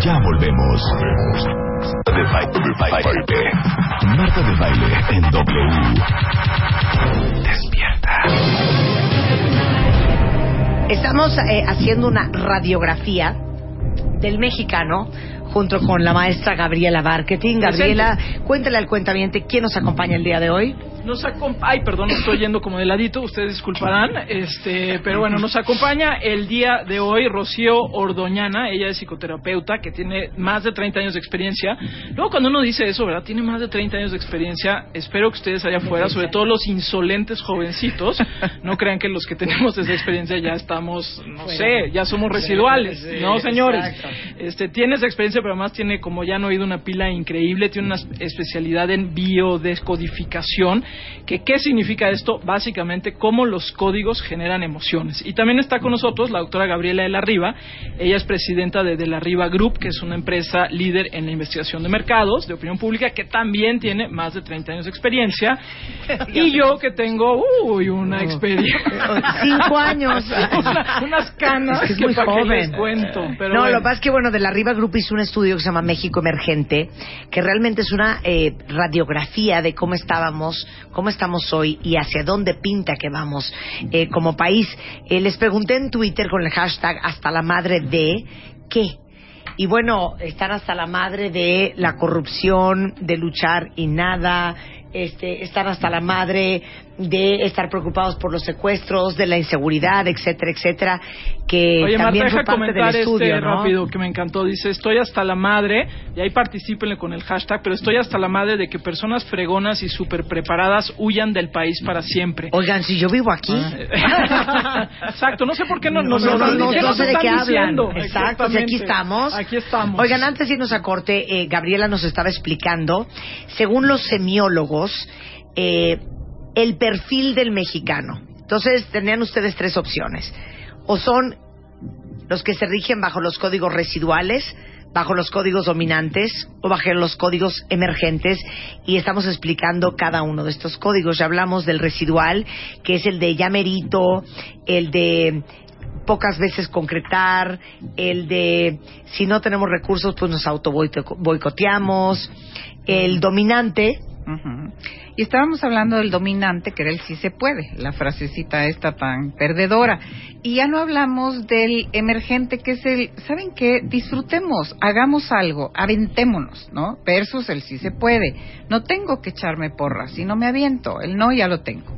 Ya volvemos. De baile, de baile. Marta de baile en W. Despierta. Estamos eh, haciendo una radiografía del mexicano junto con la maestra Gabriela Marketing. Gabriela, cuéntale al cuentamiento quién nos acompaña el día de hoy. Nos acompaña, ay, perdón, estoy yendo como de ladito, ustedes disculparán, este, pero bueno, nos acompaña el día de hoy Rocío Ordoñana, ella es psicoterapeuta que tiene más de 30 años de experiencia. Luego cuando uno dice eso, ¿verdad? Tiene más de 30 años de experiencia, espero que ustedes allá afuera, sobre todo los insolentes jovencitos, no crean que los que tenemos esa experiencia ya estamos, no sé, ya somos residuales, ¿no, señores? Este, tiene esa experiencia, pero además tiene, como ya han oído, una pila increíble, tiene una especialidad en biodescodificación que qué significa esto, básicamente cómo los códigos generan emociones. Y también está con nosotros la doctora Gabriela de la Riva, ella es presidenta de De la Riva Group, que es una empresa líder en la investigación de mercados, de opinión pública, que también tiene más de 30 años de experiencia. y yo que tengo, uy, una experiencia. Cinco años. unas canas es que, es muy para joven. que les cuento. Pero no, bueno. lo que pasa es que, bueno, de la Riva Group hizo un estudio que se llama México Emergente, que realmente es una eh, radiografía de cómo estábamos, cómo estamos hoy y hacia dónde pinta que vamos eh, como país. Eh, les pregunté en Twitter con el hashtag hasta la madre de qué. Y bueno, están hasta la madre de la corrupción, de luchar y nada, este, están hasta la madre de estar preocupados por los secuestros, de la inseguridad, etcétera, etcétera, que Oye, Marta, también deja fue parte del comentar estudio, este ¿no? rápido que me encantó. Dice, estoy hasta la madre, y ahí particípenle con el hashtag, pero estoy hasta la madre de que personas fregonas y súper preparadas huyan del país para siempre. Oigan, si yo vivo aquí, Exacto, no sé por qué no no, nos no, no, no, sé de qué hablan. Exacto, si aquí Exactamente. estamos. Aquí estamos. Oigan, antes de irnos a corte, eh, Gabriela nos estaba explicando, según los semiólogos, eh, el perfil del mexicano. Entonces, tenían ustedes tres opciones. O son los que se rigen bajo los códigos residuales, bajo los códigos dominantes o bajo los códigos emergentes y estamos explicando cada uno de estos códigos. Ya hablamos del residual, que es el de ya merito, el de pocas veces concretar, el de si no tenemos recursos pues nos auto boicoteamos, el dominante, Ujú. Y estábamos hablando del dominante, que era el sí se puede, la frasecita esta tan perdedora. Y ya no hablamos del emergente, que es el, ¿saben qué? Disfrutemos, hagamos algo, aventémonos, ¿no? Versus el sí se puede. No tengo que echarme porras, si no me aviento, el no ya lo tengo.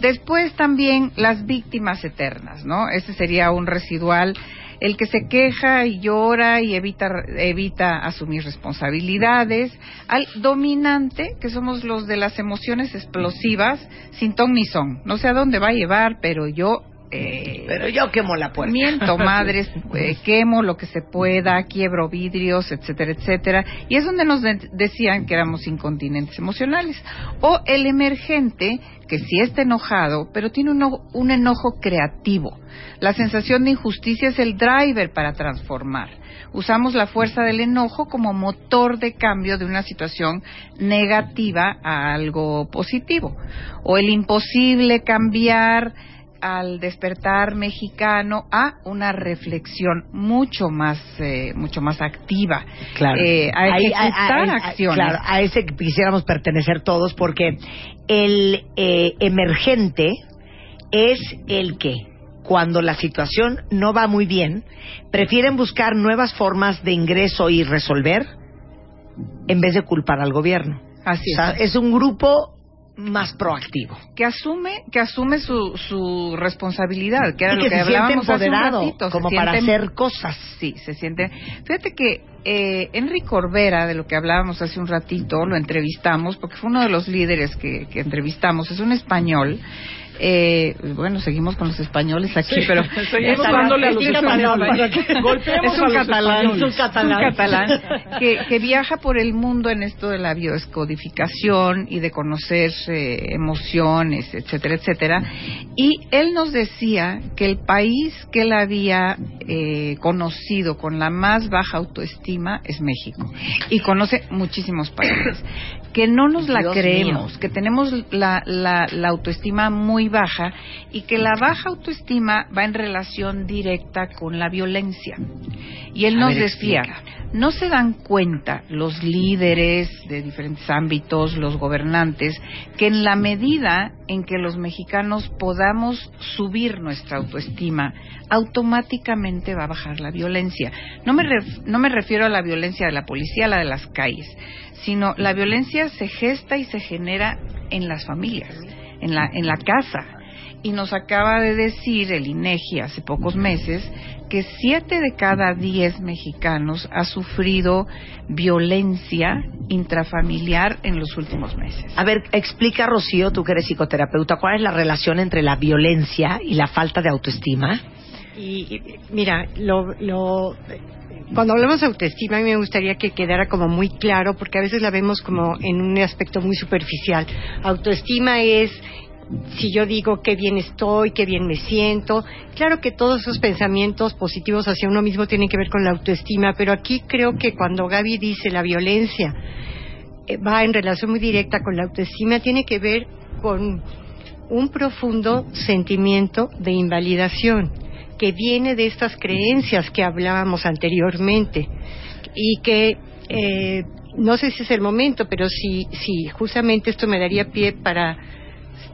Después también las víctimas eternas, ¿no? Ese sería un residual el que se queja y llora y evita, evita asumir responsabilidades, al dominante, que somos los de las emociones explosivas, sin ton ni son. No sé a dónde va a llevar, pero yo... Eh, pero yo quemo la puerta. Miento, madres, eh, quemo lo que se pueda, quiebro vidrios, etcétera, etcétera. Y es donde nos de- decían que éramos incontinentes emocionales. O el emergente, que sí está enojado, pero tiene un, un enojo creativo. La sensación de injusticia es el driver para transformar. Usamos la fuerza del enojo como motor de cambio de una situación negativa a algo positivo. O el imposible cambiar al despertar mexicano a una reflexión mucho más eh, mucho más activa Claro. Eh, a Ahí- ejecutar a- a- a- acciones Claro, a ese que quisiéramos pertenecer todos, porque el eh, emergente es el que, cuando la situación no va muy bien, prefieren buscar nuevas formas de ingreso y resolver en vez de culpar al gobierno. Así O sea, es. es un grupo más proactivo. que asume que asume su, su responsabilidad que era Y lo que siente hablábamos hace un ratito, se como para hacer cosas. sí se siente fíjate que eh, Enrique Orbera de lo que hablábamos hace un ratito lo entrevistamos porque fue uno de los líderes que, que entrevistamos es un español Eh, bueno, seguimos con los españoles aquí, pero seguimos es, dándole a los es, españoles. Golpeemos es un catalán, españoles. es un catalán que, que viaja por el mundo en esto de la biodescodificación y de conocer eh, emociones, etcétera, etcétera. Y él nos decía que el país que él había eh, conocido con la más baja autoestima es México. Y conoce muchísimos países. Que no nos la Dios creemos, mío. que tenemos la, la, la autoestima muy baja y que la baja autoestima va en relación directa con la violencia. Y él A nos ver, decía, explica. no se dan cuenta los líderes de diferentes ámbitos, los gobernantes, que en la medida en que los mexicanos podamos subir nuestra autoestima, automáticamente va a bajar la violencia. No me, ref- no me refiero a la violencia de la policía, a la de las calles, sino la violencia se gesta y se genera en las familias, en la, en la casa. Y nos acaba de decir el INEGI hace pocos meses que siete de cada diez mexicanos ha sufrido violencia intrafamiliar en los últimos meses. A ver, explica, Rocío, tú que eres psicoterapeuta, ¿cuál es la relación entre la violencia y la falta de autoestima? Y, mira, lo, lo, cuando hablamos de autoestima, a mí me gustaría que quedara como muy claro, porque a veces la vemos como en un aspecto muy superficial. Autoestima es si yo digo qué bien estoy, qué bien me siento. Claro que todos esos pensamientos positivos hacia uno mismo tienen que ver con la autoestima, pero aquí creo que cuando Gaby dice la violencia eh, va en relación muy directa con la autoestima, tiene que ver con un profundo sentimiento de invalidación que viene de estas creencias que hablábamos anteriormente y que eh, no sé si es el momento, pero si, si justamente esto me daría pie para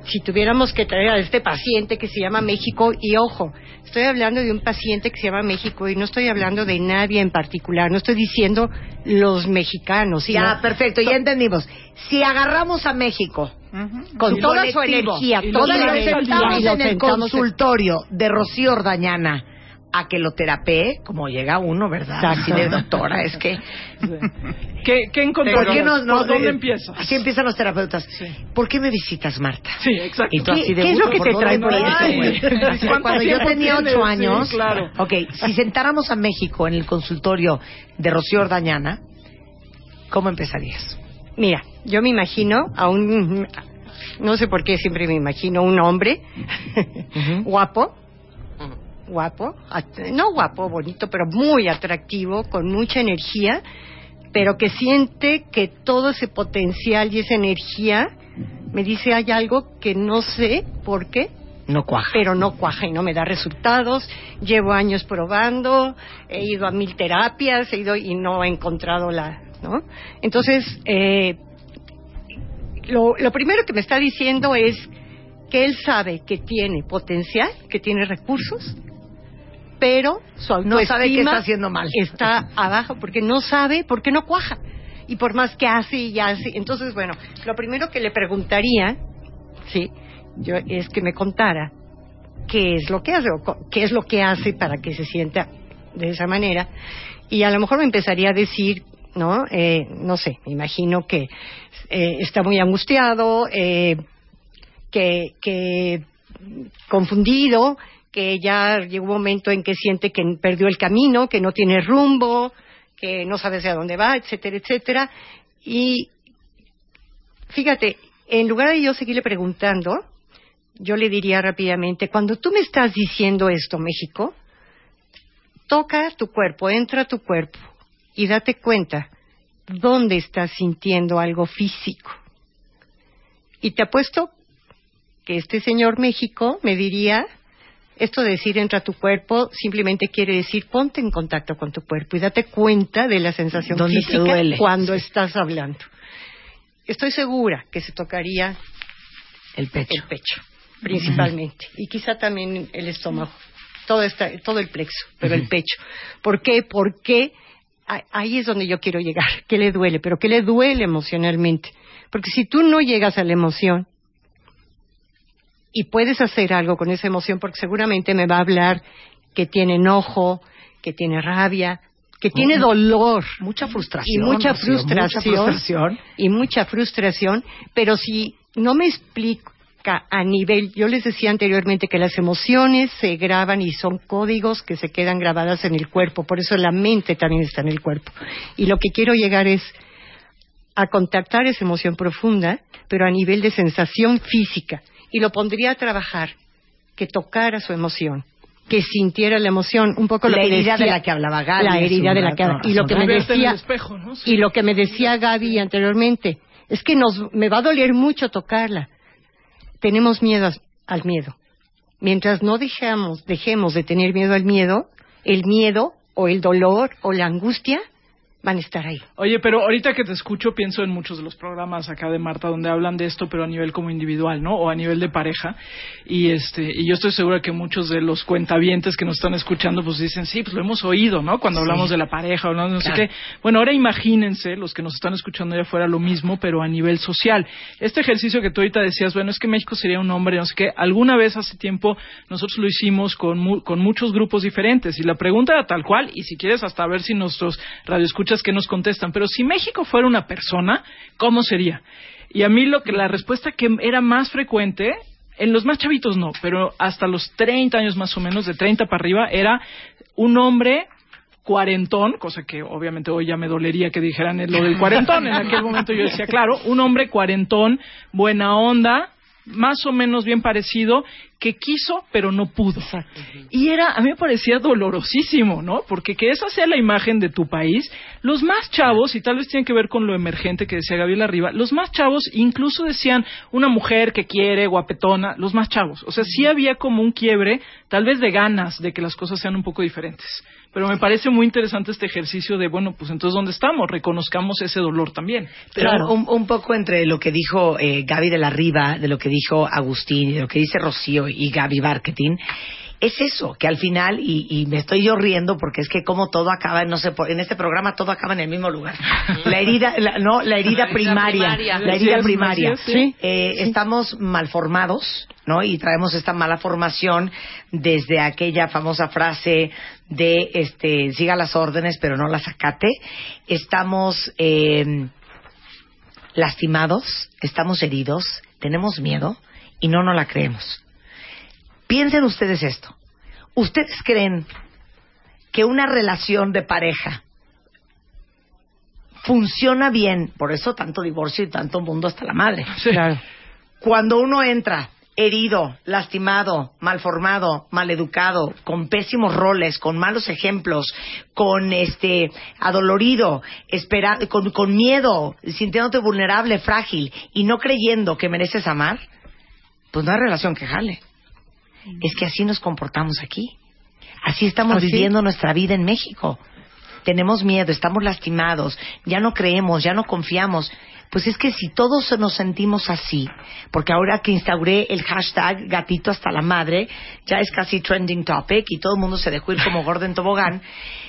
si tuviéramos que traer a este paciente que se llama México, y ojo, estoy hablando de un paciente que se llama México y no estoy hablando de nadie en particular, no estoy diciendo los mexicanos. Ya, perfecto, ya entendimos. Si agarramos a México con toda su energía, toda la sentamos en el consultorio de Rocío Ordañana a que lo terapee, como llega uno, ¿verdad? Así de doctora, es que... ¿Qué, qué encontró? ¿Por qué no, no- ¿Por dónde eh, empieza? Así empiezan los terapeutas. ¿Por qué me visitas, Marta? Sí, exacto. Y tú así de ¿Qué es lo "Uy, que ¿por te trae por ahí?" Cuando yo tenía ocho Sí, años, claro. ok, si sentáramos a México en el consultorio de Rocío Ordañana, ¿cómo empezarías? Mira, yo me imagino a un, no sé por qué siempre me imagino un hombre guapo, guapo, no guapo, bonito, pero muy atractivo, con mucha energía, pero que siente que todo ese potencial y esa energía me dice hay algo que no sé por qué, No cuaja. pero no cuaja y no me da resultados. Llevo años probando, he ido a mil terapias, he ido y no he encontrado la, ¿no? Entonces, eh, lo, lo primero que me está diciendo es que él sabe que tiene potencial, que tiene recursos, pero su No sabe qué está haciendo mal. está abajo porque no sabe, porque no cuaja. Y por más que hace y hace. Entonces, bueno, lo primero que le preguntaría, sí, yo, es que me contara qué es lo que hace, o qué es lo que hace para que se sienta de esa manera. Y a lo mejor me empezaría a decir, ¿no? Eh, no sé, me imagino que eh, está muy angustiado, eh, que, que confundido, que ya llegó un momento en que siente que perdió el camino, que no tiene rumbo, que no sabe hacia dónde va, etcétera, etcétera. Y fíjate, en lugar de yo seguirle preguntando, yo le diría rápidamente, cuando tú me estás diciendo esto, México, toca tu cuerpo, entra tu cuerpo y date cuenta dónde estás sintiendo algo físico. Y te apuesto que este señor México me diría, esto de decir entra a tu cuerpo simplemente quiere decir ponte en contacto con tu cuerpo y date cuenta de la sensación ¿Dónde te física duele? cuando estás hablando. Estoy segura que se tocaría El pecho. el pecho, principalmente, y quizá también el estómago, todo, esta, todo el plexo, pero el pecho. ¿Por qué? Porque ahí es donde yo quiero llegar. ¿Qué le duele? Pero ¿qué le duele emocionalmente? Porque si tú no llegas a la emoción y puedes hacer algo con esa emoción, porque seguramente me va a hablar que tiene enojo, que tiene rabia, que tiene dolor Mucha frustración. y mucha frustración, Mucha frustración. y mucha frustración, pero si no me explico marca a nivel, yo les decía anteriormente que las emociones se graban y son códigos que se quedan grabadas en el cuerpo, por eso la mente también está en el cuerpo. Y lo que quiero llegar es a contactar esa emoción profunda, pero a nivel de sensación física. Y lo pondría a trabajar, que tocara su emoción, que sintiera la emoción, un poco lo la que herida decía, de la que hablaba Gaby. la hace herida un de la que rato, y lo que me decía espejo, ¿no? Sí. y lo que me decía Gaby anteriormente es que nos me va a doler mucho tocarla tenemos miedo al miedo. Mientras no dejamos dejemos de tener miedo al miedo el miedo o el dolor o la angustia van a estar ahí Oye, pero ahorita que te escucho pienso en muchos de los programas acá de Marta donde hablan de esto, pero a nivel como individual, ¿no? O a nivel de pareja. Y este, y yo estoy segura que muchos de los cuentavientes que nos están escuchando pues dicen, sí, pues lo hemos oído, ¿no? Cuando hablamos de la pareja, hablamos de no sé qué. Bueno, ahora imagínense los que nos están escuchando allá afuera lo mismo, pero a nivel social. Este ejercicio que tú ahorita decías, bueno, es que México sería un hombre, no sé qué. Alguna vez hace tiempo nosotros lo hicimos con, mu- con muchos grupos diferentes. Y la pregunta era tal cual, y si quieres hasta ver si nuestros radioescuchas que nos contestan. Pero si México fuera una persona, ¿cómo sería? Y a mí lo que la respuesta que era más frecuente en los más chavitos no, pero hasta los 30 años más o menos, de 30 para arriba, era un hombre cuarentón, cosa que obviamente hoy ya me dolería que dijeran lo del cuarentón. En aquel momento yo decía, claro, un hombre cuarentón, buena onda, más o menos bien parecido, que quiso pero no pudo. Y era, a mí me parecía dolorosísimo, ¿no? Porque que esa sea la imagen de tu país, los más chavos, y tal vez tiene que ver con lo emergente que decía Gabriel arriba, los más chavos incluso decían una mujer que quiere, guapetona, los más chavos. O sea, sí había como un quiebre, tal vez de ganas de que las cosas sean un poco diferentes. Pero me parece muy interesante este ejercicio de, bueno, pues entonces, ¿dónde estamos? Reconozcamos ese dolor también. Pero Claro. un, un poco entre lo que dijo eh, Gaby de la Riva, de lo que dijo Agustín y de lo que dice Rocío y Gaby Marketing, es eso, que al final, y, y me estoy yo riendo porque es que como todo acaba, no sé, en este programa todo acaba en el mismo lugar. La herida, la- no, la herida primaria, primaria. la herida primaria. sí. Eh, Estamos malformados, ¿no? Y traemos esta mala formación desde aquella famosa frase de, este, siga las órdenes pero no las acate. Estamos, eh, lastimados, estamos heridos, tenemos miedo y no nos la creemos. Piensen ustedes esto. ¿Ustedes creen que una relación de pareja funciona bien? Por eso tanto divorcio y tanto mundo hasta la madre. Sí. Cuando uno entra herido, lastimado, malformado, maleducado, con pésimos roles, con malos ejemplos, con este adolorido, espera, con, con miedo, sintiéndote vulnerable, frágil y no creyendo que mereces amar, pues no hay relación que jale. Es que así nos comportamos aquí. Así estamos Así. viviendo nuestra vida en México. Tenemos miedo, estamos lastimados, ya no creemos, ya no confiamos. Pues es que si todos nos sentimos así, porque ahora que instauré el hashtag gatito hasta la madre, ya es casi trending topic y todo el mundo se dejó ir como gordo en tobogán,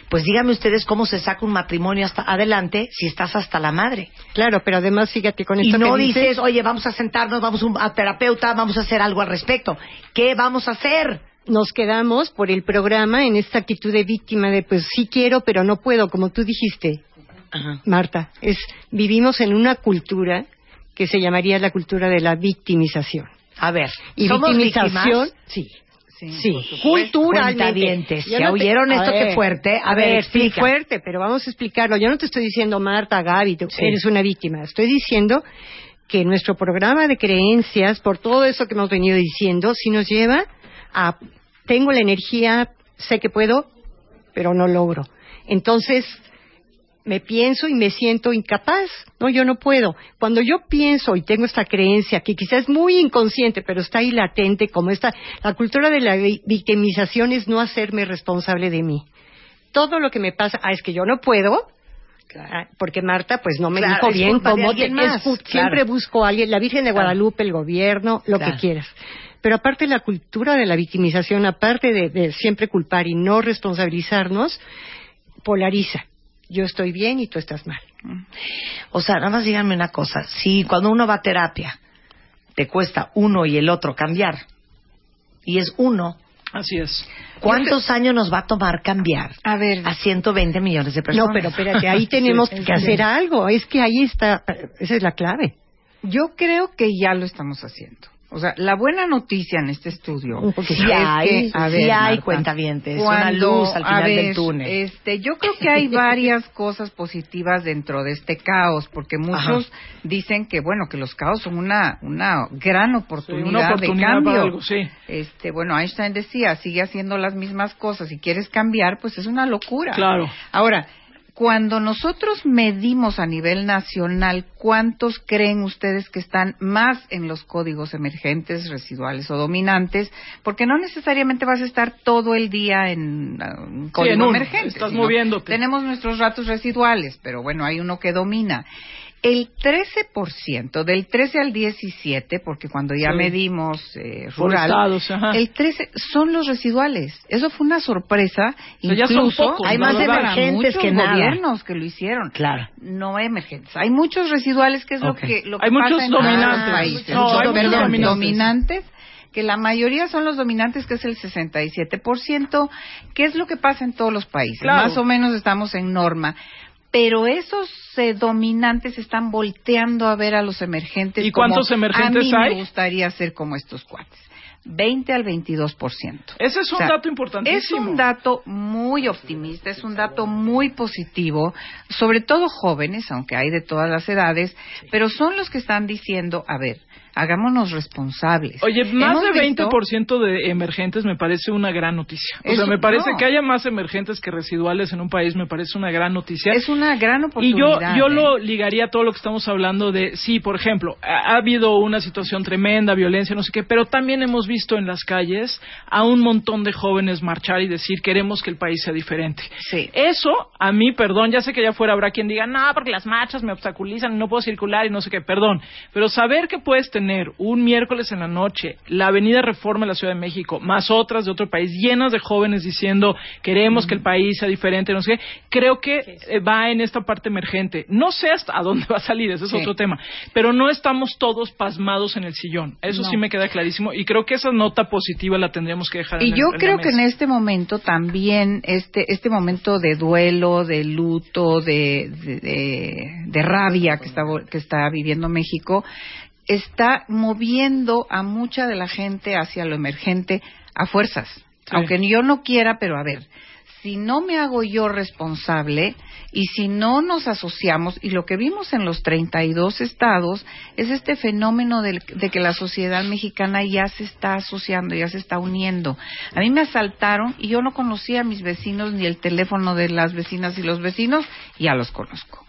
pues díganme ustedes cómo se saca un matrimonio hasta adelante si estás hasta la madre. claro pero además fíjate con Y esto no que dices, dices, oye, vamos a sentarnos, vamos a terapeuta, vamos a hacer algo al respecto. ¿Qué vamos a hacer? nos quedamos por el programa en esta actitud de víctima de pues sí quiero pero no puedo como tú dijiste Marta es vivimos en una cultura que se llamaría la cultura de la victimización A ver, y ¿somos victimización víctimas? sí Sí, culturalmente. ¿ya no te- oyeron a esto ver, qué fuerte? A, ver, sí, explica. fuerte, pero vamos a explicarlo. Yo no te estoy diciendo, Marta, Gaby, tú Sí. eres una víctima. Estoy diciendo que nuestro programa de creencias, por todo eso que hemos venido diciendo, sí nos lleva a, tengo la energía, sé que puedo, pero no logro. Entonces, me pienso y me siento incapaz. No, yo no puedo. Cuando yo pienso y tengo esta creencia que quizás es muy inconsciente, pero está ahí latente, como esta, la cultura de la vi- victimización es no hacerme responsable de mí. Todo lo que me pasa, ah, es que yo no puedo, ah, porque Marta pues no me Claro, dijo bien cómo te- más, claro. siempre busco a alguien, la Virgen de. Guadalupe, el gobierno, lo que quieras. Pero aparte la cultura de la victimización, aparte de, de siempre culpar y no responsabilizarnos, polariza. Yo estoy bien y tú estás mal. O sea, nada más díganme una cosa. Si cuando uno va a terapia te cuesta uno y el otro cambiar, y es uno, Así es. ¿cuántos años nos va a tomar cambiar A ver, a 120 millones de personas? No, pero espérate, ahí tenemos Sí, que hacer algo. Es que ahí está, esa es la clave. yo creo que ya lo estamos haciendo. O sea, la buena noticia en este estudio es sí hay, que, a sí ver, hay cuentavientes, una luz al a final ver, del túnel. Este, yo creo que hay varias cosas positivas dentro de este caos, porque muchos dicen que bueno, que los caos son una una gran oportunidad, una oportunidad de cambio. algo, sí. Este, bueno, Einstein decía, sigue haciendo las mismas cosas y quieres cambiar, pues es una locura. Claro. Ahora, cuando nosotros medimos a nivel nacional cuántos creen ustedes que están más en los códigos emergentes, residuales o dominantes, porque no necesariamente vas a estar todo el día en uh, un código en uno, emergente. estás moviéndote. Tenemos nuestros ratos residuales, pero bueno, hay uno que domina. El 13%, del 13 al 17, porque cuando ya Sí. medimos eh, rural, estados, el 13 son los residuales. Eso fue una sorpresa. O sea, ya son incluso pocos, Hay la más emergentes muchos que nada. gobiernos que lo hicieron. Claro. No emergentes. Hay muchos residuales que es Ok. lo que lo que Hay muchos pasa en todos los dominantes. países. No, hay muchos Perdón, dominantes. dominantes, que la mayoría son los dominantes, que es el 67%, que es lo que pasa en todos los países. Claro. Más o menos estamos en norma. Pero esos eh, dominantes están volteando a ver a los emergentes. ¿Y como, cuántos emergentes a mí hay? Me gustaría ser como estos cuates. 20 al 22%. Ese es un O sea, dato importantísimo. Es un dato muy optimista, es un dato muy positivo, sobre todo jóvenes, aunque hay de todas las edades, pero son los que están diciendo, a ver, hagámonos responsables. Oye, más Hemos de visto- 20% de emergentes me parece una gran noticia. O sea, me parece no. que haya más emergentes que residuales en un país, me parece una gran noticia. Es una gran Y yo, oportunidad. yo ¿eh? lo ligaría a todo lo que estamos hablando de, sí, por ejemplo, ha, ha habido una situación tremenda, violencia, no sé qué, pero también hemos visto en las calles a un montón de jóvenes marchar y decir queremos que el país sea diferente. Sí. Eso, a mí, perdón, ya sé que allá afuera habrá quien diga, no, porque las marchas me obstaculizan no puedo circular y no sé qué, perdón, pero saber que puedes tener un miércoles en la noche la Avenida Reforma en la Ciudad de México, más otras de otro país, llenas de jóvenes diciendo queremos que el país sea diferente, no sé qué, creo que eh, va en esta parte emergente. No sé hasta dónde va a salir, ese es Sí. otro tema, pero no estamos todos pasmados en el sillón. Eso No. sí me queda clarísimo y creo que esa nota positiva la tendríamos que dejar Y en el- yo en la creo que en este momento también, este, este momento de duelo, de luto, de, de, de- de rabia que está, que está viviendo México, está moviendo a mucha de la gente hacia lo emergente a fuerzas. Aunque yo no quiera, pero a ver, si no me hago yo responsable y si no nos asociamos, y lo que vimos en los 32 estados es este fenómeno del- de, que la sociedad mexicana ya se está asociando, ya se está uniendo. A mí me asaltaron y yo no conocía a mis vecinos ni el teléfono de las vecinas y los vecinos, ya los conozco.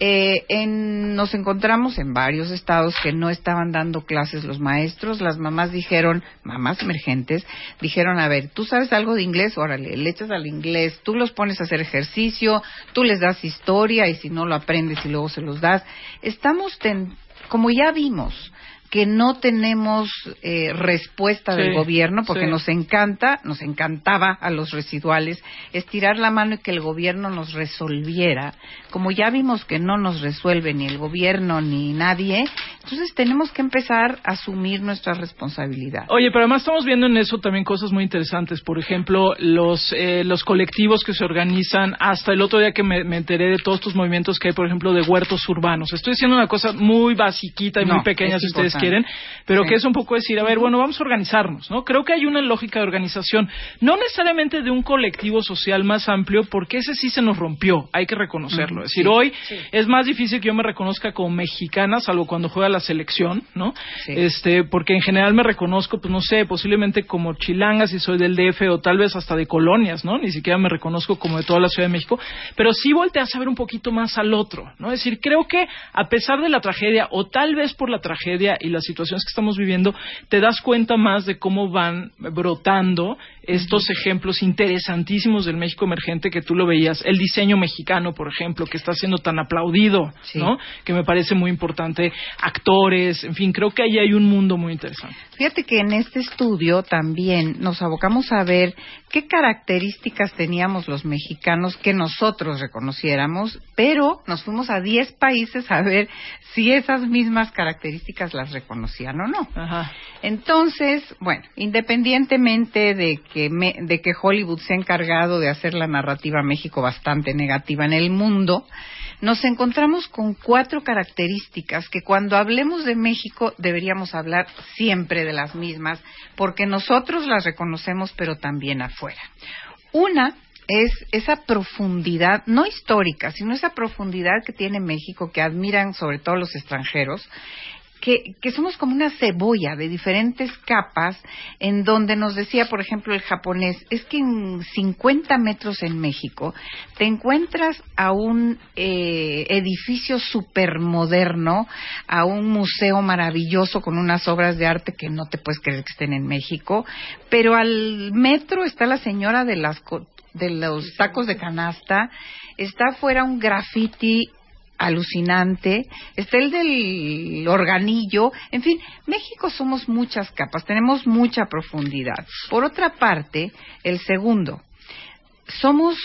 Eh, en- nos encontramos en varios estados que no estaban dando clases los maestros. Las mamás dijeron, mamás emergentes, dijeron, a ver, tú sabes algo de inglés, órale, le echas al inglés, tú los pones a hacer ejercicio, tú les das historia y si no lo aprendes y luego se los das. Estamos, ten- como ya vimos, que no tenemos eh, respuesta del gobierno porque sí. nos encanta, nos encantaba a los residuales estirar la mano y que el gobierno nos resolviera. Como ya vimos que no nos resuelve ni el gobierno ni nadie, entonces tenemos que empezar a asumir nuestra responsabilidad. Oye, pero además estamos viendo en eso también cosas muy interesantes. Por ejemplo, los, eh, los colectivos que se organizan. Hasta el otro día que me, me enteré de todos estos movimientos que hay, por ejemplo, de huertos urbanos. Estoy diciendo una cosa muy basiquita y No, muy pequeña, si ustedes. Quieren, pero Sí. que es un poco decir, a ver, bueno, vamos a organizarnos, ¿no? Creo que hay una lógica de organización, no necesariamente de un colectivo social más amplio, porque ese sí se nos rompió, hay que reconocerlo. Es decir, hoy es más difícil que yo me reconozca como mexicana, salvo cuando juega la selección, ¿no? Este, porque en general me reconozco, pues no sé, posiblemente como chilanga si soy del DF o tal vez hasta de colonias, ¿no? Ni siquiera me reconozco como de toda la Ciudad de México, pero sí volteas a ver un poquito más al otro, ¿no? Es decir, creo que a pesar de la tragedia o tal vez por la tragedia y las situaciones que estamos viviendo, te das cuenta más de cómo van brotando estos ejemplos interesantísimos del México emergente que tú lo veías, el diseño mexicano, por ejemplo, que está siendo tan aplaudido, Sí. ¿no? Que me parece muy importante, actores, en fin, creo que ahí hay un mundo muy interesante. Fíjate que en este estudio también nos abocamos a ver qué características teníamos los mexicanos que nosotros reconociéramos, pero nos fuimos a 10 países a ver si esas mismas características las reconocían o no. Ajá. Entonces, bueno, independientemente de que, me- de que Hollywood se ha encargado de hacer la narrativa México bastante negativa en el mundo, nos encontramos con cuatro características que cuando hablemos de México deberíamos hablar siempre de las mismas, porque nosotros las reconocemos, pero también afuera. Una es esa profundidad, no histórica, sino esa profundidad que tiene México, que admiran sobre todo los extranjeros, que, que, somos como una cebolla de diferentes capas, en donde nos decía, por ejemplo, el japonés, es que en 50 metros en México te encuentras a un eh, edificio supermoderno, a un museo maravilloso con unas obras de arte que no te puedes creer que estén en México, pero al metro está la señora de las de los tacos de canasta, está afuera un graffiti alucinante, está el del organillo, en fin, México somos muchas capas, tenemos mucha profundidad. Por otra parte, el segundo, somos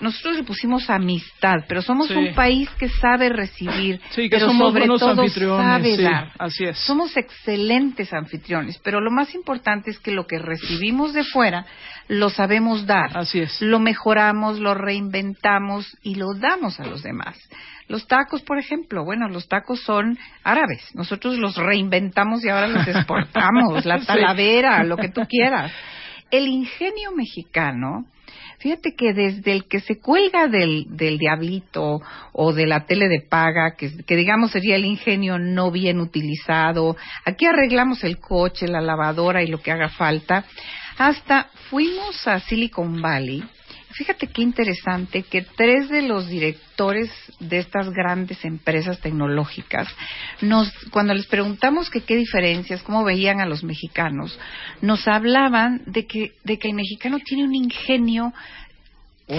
nosotros le pusimos amistad, pero somos un país que sabe recibir, sí, que pero somos sobre buenos todo anfitriones, sabe sí, dar. así es. Somos excelentes anfitriones, pero lo más importante es que lo que recibimos de fuera lo sabemos dar. Así es. Lo mejoramos, lo reinventamos y lo damos a los demás. Los tacos, por ejemplo, bueno, los tacos son árabes. Nosotros los reinventamos y ahora los exportamos. La talavera, lo que tú quieras. El ingenio mexicano, fíjate que desde el que se cuelga del, del diablito o de la tele de paga, que, que digamos sería el ingenio no bien utilizado, aquí arreglamos el coche, la lavadora y lo que haga falta, hasta fuimos a Silicon Valley Fíjate qué interesante que tres de los directores de estas grandes empresas tecnológicas, nos, cuando les preguntamos que qué diferencias, cómo veían a los mexicanos, nos hablaban de que, de que el mexicano tiene un ingenio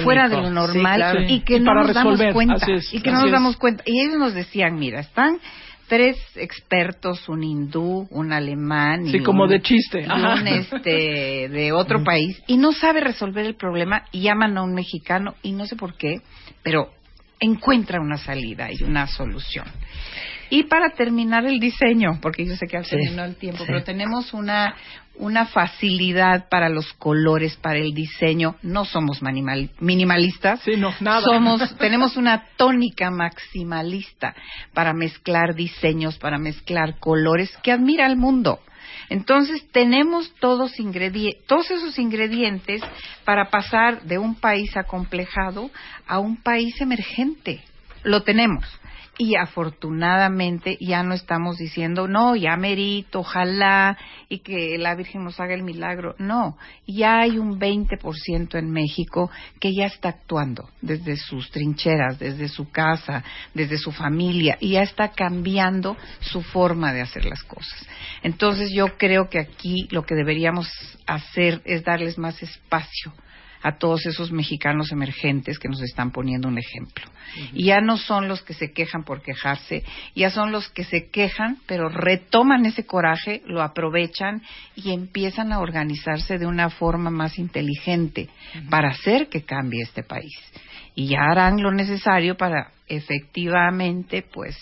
fuera de lo normal Sí, claro. y que Y no nos damos cuenta es, y que no nos es. damos cuenta y ellos nos decían mira están tres expertos un hindú un alemán y Sí, como un- de chiste. y un este de otro país y no sabe resolver el problema y llaman a un mexicano y no sé por qué pero encuentra una salida y una solución y para terminar el diseño, porque yo sé que al Sí, terminó el tiempo, sí. pero tenemos una, una facilidad para los colores, para el diseño. No somos manimal- minimalistas. Sí, no, nada. Somos, tenemos una tónica maximalista para mezclar diseños, para mezclar colores que admira al mundo. Entonces tenemos todos, todos esos ingredientes para pasar de un país acomplejado a un país emergente. Lo tenemos. Y afortunadamente ya no estamos diciendo, no, ya merito, ojalá, y que la Virgen nos haga el milagro. No, ya hay un 20% en México que ya está actuando desde sus trincheras, desde su casa, desde su familia, y ya está cambiando su forma de hacer las cosas. Entonces yo creo que aquí lo que deberíamos hacer es darles más espacio a todos esos mexicanos emergentes que nos están poniendo un ejemplo. Y ya no son los que se quejan por quejarse, ya son los que se quejan, pero retoman ese coraje, lo aprovechan y empiezan a organizarse de una forma más inteligente para hacer que cambie este país. Y ya harán lo necesario para efectivamente, pues,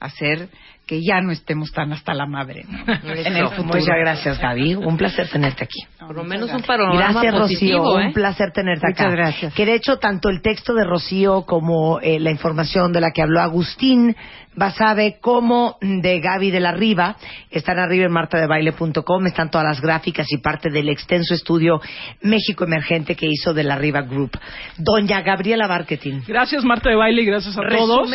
hacer que ya no estemos tan hasta la madre ¿no? en el futuro. Muchas gracias, Gaby. Un placer tenerte aquí. Por lo menos un panorama Gracias, positivo, Rocío. ¿eh? Un placer tenerte Muchas acá. gracias. Que de hecho, tanto el texto de Rocío como eh, la información de la que habló Agustín Basabe como de Gaby de la Riva están arriba en martadebaile.com. Están todas las gráficas y parte del extenso estudio México Emergente que hizo de la Riva Group. Doña Gabriela Marketing. Gracias Marta de Baile y gracias a todos.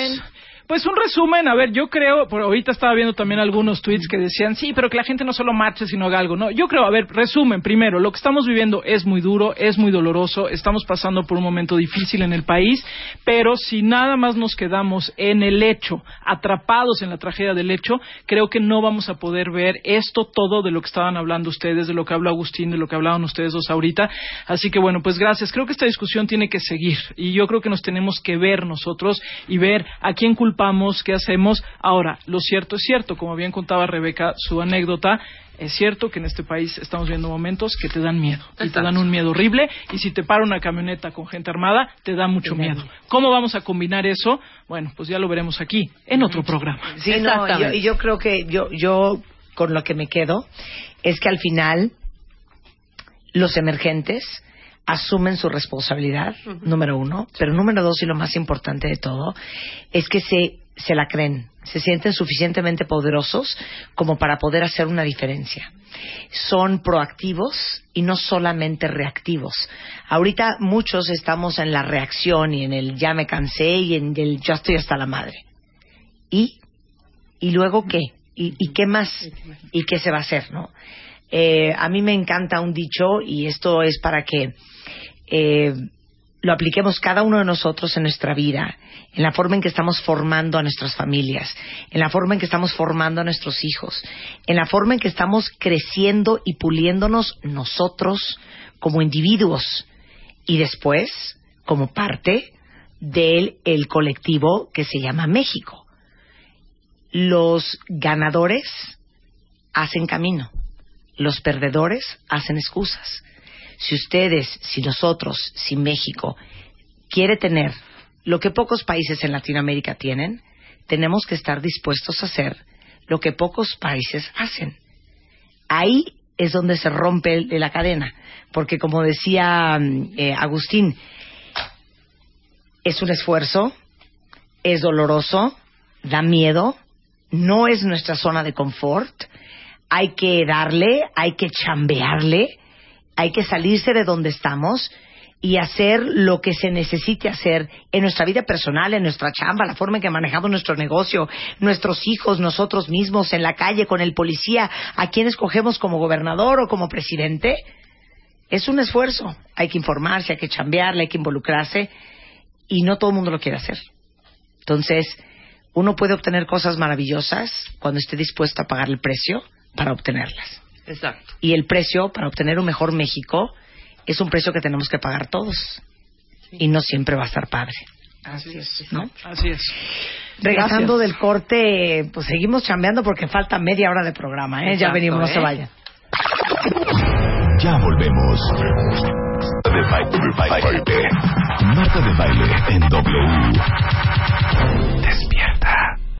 Pues un resumen, a ver, yo creo, por ahorita estaba viendo también algunos tweets que decían, sí, pero que la gente no solo marche, sino haga algo. No, yo creo, a ver, resumen, primero, lo que estamos viviendo es muy duro, es muy doloroso, estamos pasando por un momento difícil en el país, pero si nada más nos quedamos en el hecho, atrapados en la tragedia del hecho, creo que no vamos a poder ver esto todo de lo que estaban hablando ustedes, de lo que habló Agustín, de lo que hablaban ustedes dos ahorita. Así que bueno, pues gracias. Creo que esta discusión tiene que seguir y yo creo que nos tenemos que ver nosotros y ver a quién culpamos, qué hacemos. Ahora, lo cierto es cierto, como bien contaba Rebeca su anécdota, es cierto que en este país estamos viendo momentos que te dan miedo y te dan un miedo horrible y si te para una camioneta con gente armada te da mucho miedo. ¿Cómo vamos a combinar eso? Bueno, pues ya lo veremos aquí en otro programa. Sí, no, yo, y yo creo que yo, yo con lo que me quedo es que al final los emergentes asumen su responsabilidad, número uno, pero número dos y lo más importante de todo es que se, se la creen, se sienten suficientemente poderosos como para poder hacer una diferencia. Son proactivos y no solamente reactivos. Ahorita muchos estamos en la reacción y en el ya me cansé y en el ya estoy hasta la madre. ¿Y? ¿Y luego qué? ¿Y, y qué más? ¿Y qué se va a hacer, no? Eh, a mí me encanta un dicho y esto es para que eh, lo apliquemos cada uno de nosotros en nuestra vida, en la forma en que estamos formando a nuestras familias, en la forma en que estamos formando a nuestros hijos, en la forma en que estamos creciendo y puliéndonos nosotros como individuos y después como parte del el colectivo que se llama México. Los ganadores hacen camino, los perdedores hacen excusas si ustedes, si nosotros, si México quiere tener lo que pocos países en Latinoamérica tienen, tenemos que estar dispuestos a hacer lo que pocos países hacen. Ahí es donde se rompe la cadena, porque como decía mm, eh, Agustín, es un esfuerzo, es doloroso, da miedo, no es nuestra zona de confort, hay que darle, hay que chambearle, hay que salirse de donde estamos y hacer lo que se necesite hacer en nuestra vida personal, en nuestra chamba, la forma en que manejamos nuestro negocio, nuestros hijos, nosotros mismos, en la calle, con el policía, a quién escogemos como gobernador o como presidente. Es un esfuerzo. Hay que informarse, hay que chambearle, hay que involucrarse y no todo el mundo lo quiere hacer. Entonces, uno puede obtener cosas maravillosas cuando esté dispuesto a pagar el precio para obtenerlas. Exacto. Y el precio para obtener un mejor México es un precio que tenemos que pagar todos. Y no siempre va a estar padre. Así es. ¿No? Así es. Regresando del corte, pues seguimos chambeando porque falta media hora de programa, ¿eh? ya venimos, no ¿eh? se vayan. Ya volvemos. De baile. Marta de baile en W.